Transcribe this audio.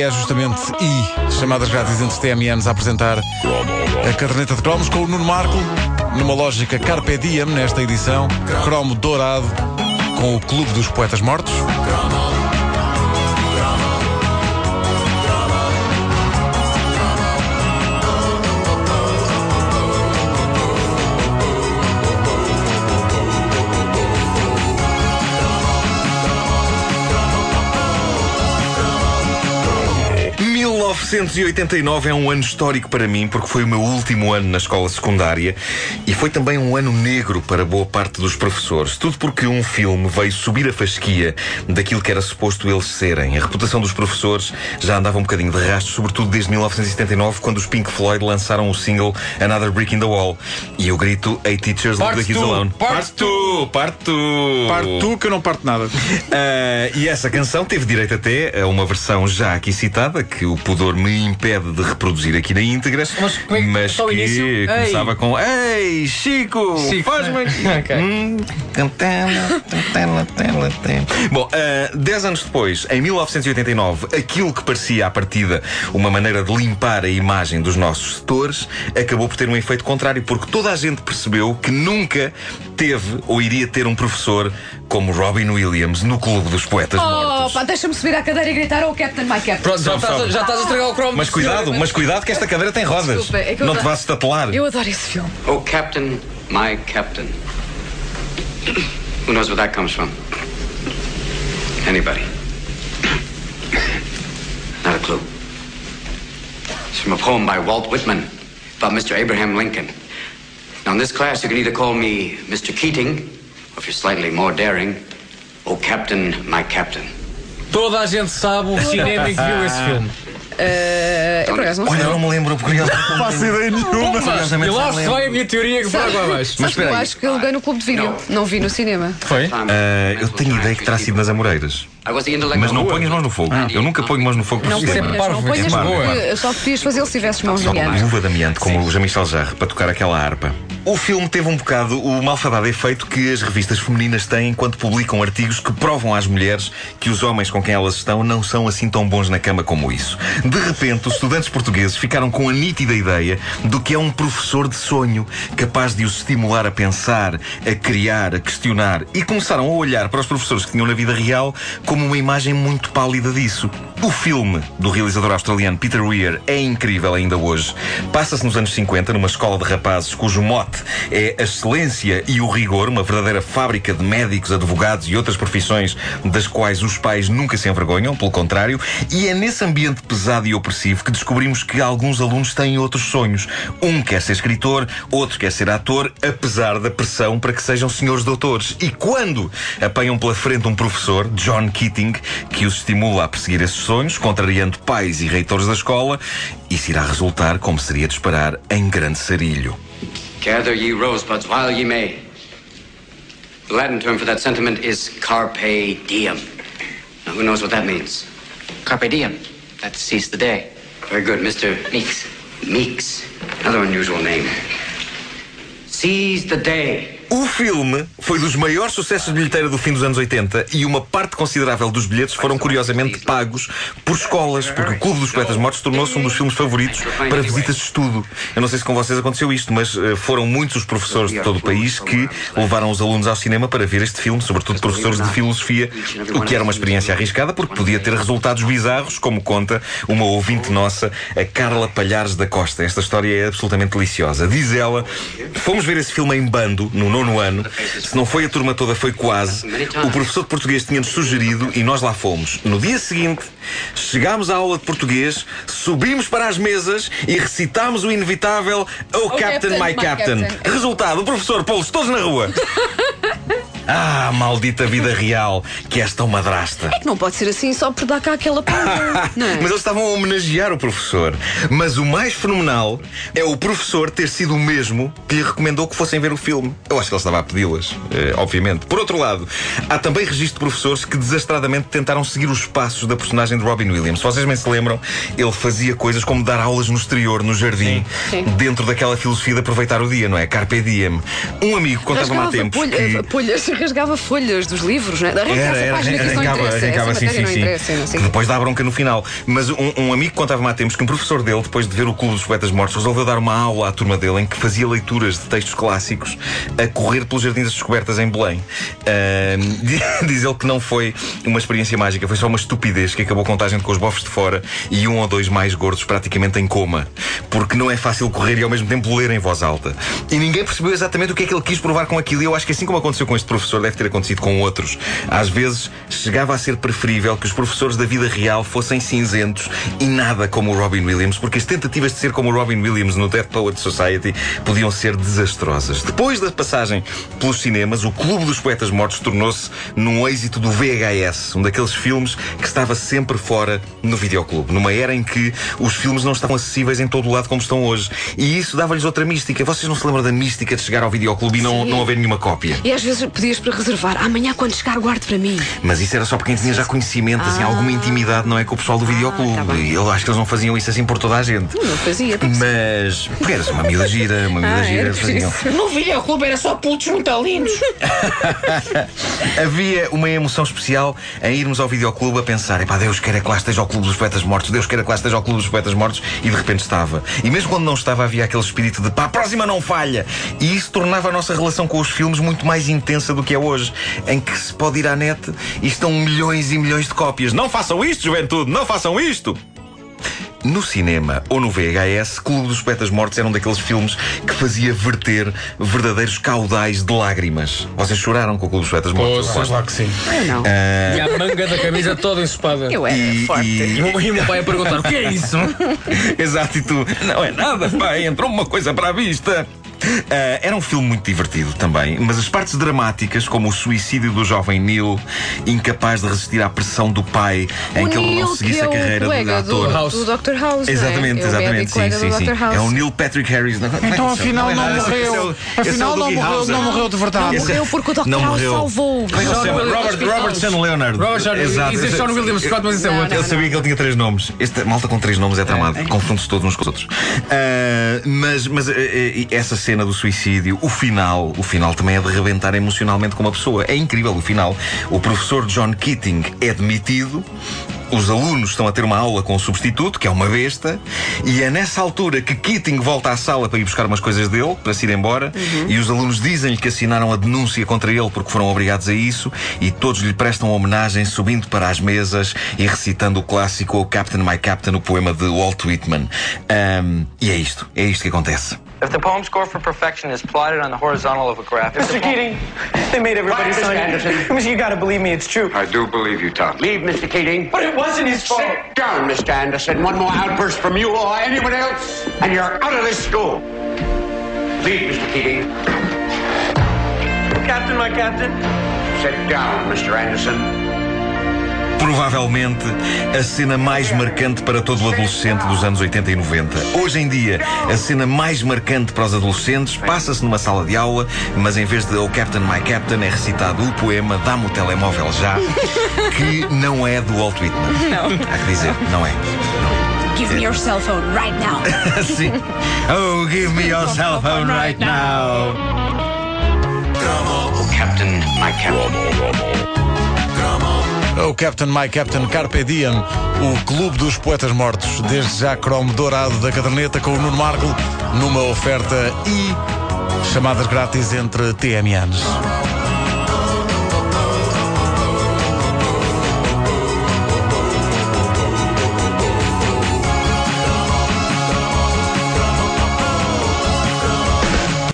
É justamente I, chamadas grátis entre TMNs, a apresentar a caderneta de cromos com o Nuno Marco, numa lógica Carpe Diem, nesta edição, cromo dourado com o Clube dos Poetas Mortos. 1989 é um ano histórico para mim porque foi o meu último ano na escola secundária e foi também um ano negro para boa parte dos professores. Tudo porque um filme veio subir a fasquia daquilo que era suposto eles serem. A reputação dos professores já andava um bocadinho de rastro, sobretudo desde 1979, quando os Pink Floyd lançaram o single Another Brick in the Wall. E o grito Hey Teachers, Leave the Kids Alone. Parte tu! Parte tu! Parte tu que eu não parto nada. Uh, e essa canção teve direito até a uma versão já aqui citada, que o pudor me impede de reproduzir aqui na íntegra, mas, é mas que início? começava Ei. com Ei, Chico, Chico. faz-me aqui. okay. hum, Bom, uh, dez anos depois, em 1989, aquilo que parecia à partida uma maneira de limpar a imagem dos nossos setores acabou por ter um efeito contrário, porque toda a gente percebeu que nunca teve ou iria ter um professor como Robin Williams no Clube dos Poetas oh, Mortos. Pá, deixa-me subir à cadeira e gritar Oh Captain, my Captain. Pronto, já, estás, já estás a estragar o. Mas cuidado, mas cuidado que esta cadeira tem rodas. Desculpa, é que Não te vás estatelar. Eu adoro esse filme. Oh Captain, my Captain. Who knows where that comes from? Anybody? Not a clue. It's from a poem by Walt Whitman about Mr. Abraham Lincoln. Now, in this class, you can either call me Mr. Keating, or if you're slightly more daring, Oh Captain, my Captain. Toda a gente sabe o cinema em que viu esse filme. Uh, eu por acaso não Olha, eu não me lembro, porque não faço ideia nenhuma. E lá se vai a minha teoria que por água abaixo. Mas eu acho que eu liguei no clube de vídeo, não vi no cinema. Foi? Uh, eu tenho ideia que terá sido nas Amoreiras. Mas não ponhas mãos no fogo. Ah. Eu nunca ponho mãos no fogo por não, cinema. Não ponhas porque só podias fazer se tivesses mãos de amianto. Luva de amianto, como o Jean-Michel Jarre, para tocar aquela harpa. O filme teve um bocado o malfadado efeito que as revistas femininas têm quando publicam artigos que provam às mulheres que os homens com quem elas estão não são assim tão bons na cama como isso. De repente, os estudantes portugueses ficaram com a nítida ideia do que é um professor de sonho, capaz de os estimular a pensar, a criar, a questionar, e começaram a olhar para os professores que tinham na vida real como uma imagem muito pálida disso. O filme do realizador australiano Peter Weir é incrível ainda hoje. Passa-se nos anos 50 numa escola de rapazes cujo mote é a excelência e o rigor, uma verdadeira fábrica de médicos, advogados e outras profissões das quais os pais nunca se envergonham, pelo contrário, e é nesse ambiente pesado e opressivo que descobrimos que alguns alunos têm outros sonhos. Um quer ser escritor, outro quer ser ator, apesar da pressão para que sejam senhores doutores. E quando apanham pela frente um professor, John Keating, que os estimula a perseguir esses sonhos, contrariando pais e reitores da escola, isso irá resultar, como seria de esperar, em grande sarilho. Gather ye rosebuds while ye may. The Latin term for that sentiment is carpe diem. Now, who knows what that means? Carpe diem. That seize the day. Very good, Mr. Meeks. Meeks. Another unusual name. Seize the day. O filme foi dos maiores sucessos de bilheteira do fim dos anos 80 e uma parte considerável dos bilhetes foram curiosamente pagos por escolas, porque o Clube dos Poetas Mortos tornou-se um dos filmes favoritos para visitas de estudo. Eu não sei se com vocês aconteceu isto, mas uh, foram muitos os professores de todo o país que levaram os alunos ao cinema para ver este filme, sobretudo professores de filosofia, o que era uma experiência arriscada porque podia ter resultados bizarros, como conta uma ouvinte nossa, a Carla Palhares da Costa. Esta história é absolutamente deliciosa. Diz ela: Fomos ver esse filme em bando, no nono ano, se não foi a turma toda, foi quase. O professor de português tinha-nos sugerido e nós lá fomos. No dia seguinte, chegámos à aula de português, subimos para as mesas e recitámos o inevitável Oh, oh Captain, my, Captain. Captain. Resultado, o professor pô-los todos na rua. Ah, maldita vida real, que esta madrasta. É que não pode ser assim só por dar cá aquela palavra. é? Mas eles estavam a homenagear o professor. Mas o mais fenomenal é o professor ter sido o mesmo que lhe recomendou que fossem ver o filme. Eu acho que ele estava a pedi-las, eh, obviamente. Por outro lado, há também registro de professores que desastradamente tentaram seguir os passos da personagem de Robin Williams. Se vocês bem se lembram, ele fazia coisas como dar aulas no exterior, no jardim, Sim. dentro daquela filosofia de aproveitar o dia, não é? Carpe diem. Um amigo contava-me há tempos. Pulha, que... Pulhas. Rasgava folhas dos livros, não é? Era, era, página que isso não arrancava, arrancava, sim, sim, sim. quê. depois dá bronca no final. Mas um, um amigo contava-me há tempos que um professor dele, depois de ver o Clube dos Poetas Mortos, resolveu dar uma aula à turma dele em que fazia leituras de textos clássicos a correr pelos Jardins das Descobertas em Belém. Ahm, diz ele que não foi uma experiência mágica, foi só uma estupidez que acabou com a gente com os bofos de fora e um ou dois mais gordos praticamente em coma. Porque não é fácil correr e ao mesmo tempo ler em voz alta. E ninguém percebeu exatamente o que é que ele quis provar com aquilo. E eu acho que assim como aconteceu com este professor, deve ter acontecido com outros. Às vezes chegava a ser preferível que os professores da vida real fossem cinzentos e nada como o Robin Williams, porque as tentativas de ser como o Robin Williams no Dead Poet Society podiam ser desastrosas. Depois da passagem pelos cinemas, o Clube dos Poetas Mortos tornou-se num êxito do VHS, um daqueles filmes que estava sempre fora no videoclube, numa era em que os filmes não estavam acessíveis em todo o lado como estão hoje. E isso dava-lhes outra mística. Vocês não se lembram da mística de chegar ao videoclube e não, Sim. não haver nenhuma cópia? E às vezes pedias para reservar. Amanhã, quando chegar, guarde para mim. Mas isso era só para quem tinha já conhecimento, assim, alguma intimidade, não é? Com o pessoal do videoclube. tá bem. E eu acho que eles não faziam isso assim por toda a gente. Não fazia. tipo, Mas. Porque era uma miúda gira, uma miúda Ah, gira, era faziam. No videoclube era só putos muito lindos. Havia uma emoção especial em irmos ao videoclube a pensar: epá, Deus queira que lá esteja o Clube dos Poetas Mortos, Deus queira que lá esteja o Clube dos Poetas Mortos, e de repente estava. E mesmo quando não estava, havia aquele espírito de pá, a próxima não falha. E isso tornava a nossa relação com os filmes muito mais intensa do que é hoje, em que se pode ir à net e estão milhões e milhões de cópias. Não façam isto, juventude, não façam isto! No cinema ou no VHS, Clube dos Poetas Mortos era um daqueles filmes que fazia verter verdadeiros caudais de lágrimas. Vocês choraram com o Clube dos Poetas Mortos? Poxa. Claro que sim. Eu não. Ah, E a manga da camisa toda ensopada. Eu era E- forte. e- o meu- e o meu pai a perguntar: o que é isso? Exato, e tu, não é nada, pai, entrou uma coisa para a vista. Ah, era um filme muito divertido também, mas as partes dramáticas, como o suicídio do jovem Neil, incapaz de resistir à pressão do pai, em o que ele não seguisse é a carreira colega ator. do, House. do Dr. House. Exatamente, não é? exatamente, É o sim, sim, sim. É o Neil Patrick Harris. Então afinal não morreu. Afinal não morreu, não morreu de verdade. É- Morreu porque o Dr. não House morreu. salvou. É ele? Robert- Robert, Sean Leonard. Robert Sean- Exato. isso é Sean William Scott, mas isso é Não, outro. Eu sabia que ele tinha três nomes. Esta malta com três nomes é tramado. Confunde-se todos uns com os outros. Ah, mas mas eh, eh, essa cena do suicídio, o final, o final também é de rebentar emocionalmente com uma pessoa. É incrível o final. O professor John Keating é demitido. Os alunos estão a ter uma aula com o substituto, que é uma besta, e é nessa altura que Keating volta à sala para ir buscar umas coisas dele, para se ir embora, e os alunos dizem-lhe que assinaram a denúncia contra ele porque foram obrigados a isso, e todos lhe prestam homenagem subindo para as mesas e recitando o clássico O Captain My Captain, o poema de Walt Whitman. Ahm, e é isto, é isto que acontece. If the poem score for perfection is plotted on the horizontal of a graph, if the Mr. Keating, they made everybody Quiet, Mr. sign Anderson. it. You gotta believe me, it's true. I do believe you, Tom. Leave, Mr. Keating. But it wasn't his fault. Sit down, Mr. Anderson. One more outburst from you or anyone else, and you're out of this school. Leave, Mr. Keating. Captain, my captain. Sit down, Mr. Anderson. Provavelmente a cena mais marcante para todo o adolescente dos anos 80 e 90. Hoje em dia, a cena mais marcante para os adolescentes passa-se numa sala de aula, mas em vez de Oh Captain, My Captain, é recitado o poema Dá-me o telemóvel já, que não é do Walt Whitman. Não. Há que dizer, não é. Give me your cell phone right now. Sim. Oh, give me your cell phone right now. Captain, my captain. O Captain My Captain Carpe Diem, o Clube dos Poetas Mortos, desde já cromo dourado da caderneta com o Nuno Marco, numa oferta e chamadas grátis entre TMNs.